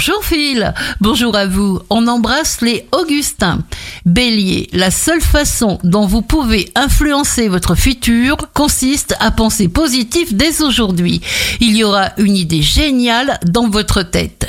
Bonjour Phil, bonjour à vous. On embrasse les Augustins. Bélier, la seule façon dont vous pouvez influencer votre futur consiste à penser positif dès aujourd'hui. Il y aura une idée géniale dans votre tête.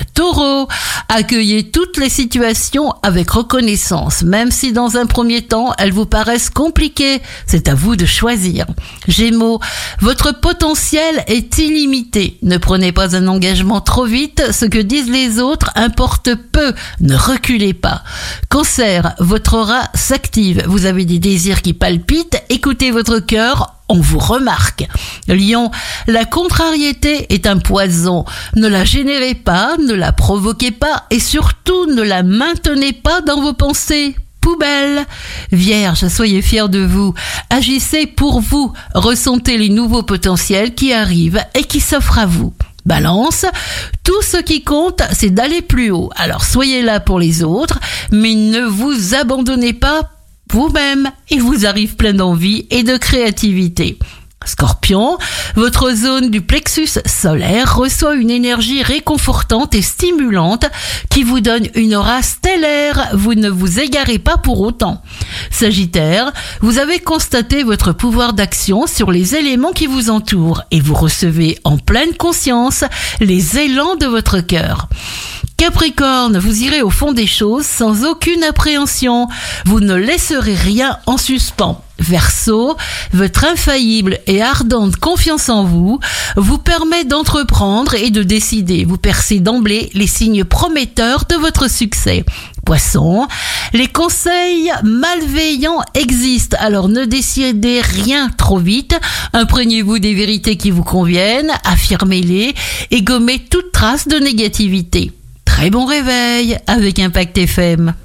Accueillez toutes les situations avec reconnaissance, même si dans un premier temps elles vous paraissent compliquées. C'est à vous de choisir. Gémeaux, votre potentiel est illimité. Ne prenez pas un engagement trop vite. Ce que disent les autres importe peu. Ne reculez pas. Cancer, votre aura s'active. Vous avez des désirs qui palpitent. Écoutez votre cœur on vous remarque. Lion, la contrariété est un poison. Ne la générez pas, ne la provoquez pas et surtout ne la maintenez pas dans vos pensées. Poubelle. Vierge, soyez fiers de vous. Agissez pour vous. Ressentez les nouveaux potentiels qui arrivent et qui s'offrent à vous. Balance, tout ce qui compte, c'est d'aller plus haut. Alors soyez là pour les autres, mais ne vous abandonnez pas vous-même. Il vous arrive plein d'envie et de créativité. Scorpion, votre zone du plexus solaire reçoit une énergie réconfortante et stimulante qui vous donne une aura stellaire. Vous ne vous égarez pas pour autant. Sagittaire, vous avez constaté votre pouvoir d'action sur les éléments qui vous entourent et vous recevez en pleine conscience les élans de votre cœur. Capricorne, vous irez au fond des choses sans aucune appréhension. Vous ne laisserez rien en suspens. Verseau, votre infaillible et ardente confiance en vous vous permet d'entreprendre et de décider. Vous percez d'emblée les signes prometteurs de votre succès. Poisson, les conseils malveillants existent, alors ne décidez rien trop vite. Imprégnez-vous des vérités qui vous conviennent, affirmez-les et gommez toute trace de négativité. Très bon réveil avec Impact FM.